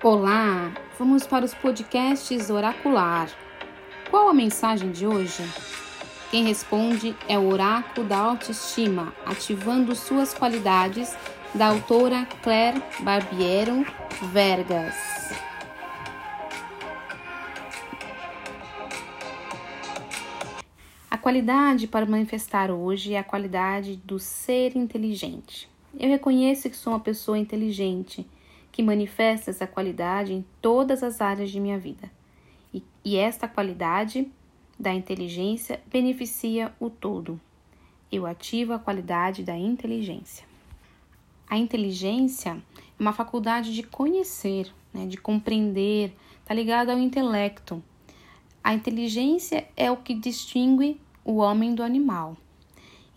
Olá, vamos para os podcasts Oracular. Qual a mensagem de hoje? Quem responde é o Oráculo da Autoestima, ativando suas qualidades, da autora Claire Barbiero Vergas. A qualidade para manifestar hoje é a qualidade do ser inteligente. Eu reconheço que sou uma pessoa inteligente que manifesta essa qualidade em todas as áreas de minha vida. E, e esta qualidade da inteligência beneficia o todo. Eu ativo a qualidade da inteligência. A inteligência é uma faculdade de conhecer, né, de compreender, está ligada ao intelecto. A inteligência é o que distingue o homem do animal.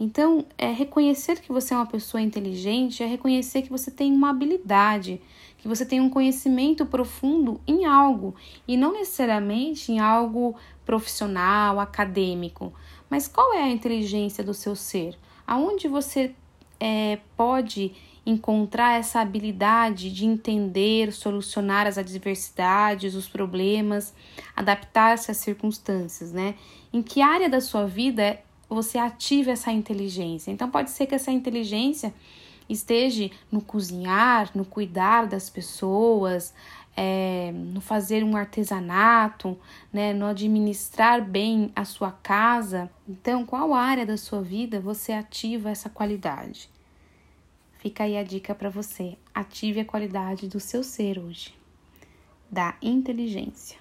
Então, é reconhecer que você é uma pessoa inteligente é reconhecer que você tem uma habilidade, que você tem um conhecimento profundo em algo e não necessariamente em algo profissional, acadêmico. Mas qual é a inteligência do seu ser? Aonde você é, pode encontrar essa habilidade de entender, solucionar as adversidades, os problemas, adaptar-se às circunstâncias, né? Em que área da sua vida você ativa essa inteligência. Então, pode ser que essa inteligência esteja no cozinhar, no cuidar das pessoas, é, no fazer um artesanato, né, no administrar bem a sua casa. Então, qual área da sua vida você ativa essa qualidade? Fica aí a dica para você. Ative a qualidade do seu ser hoje, da inteligência.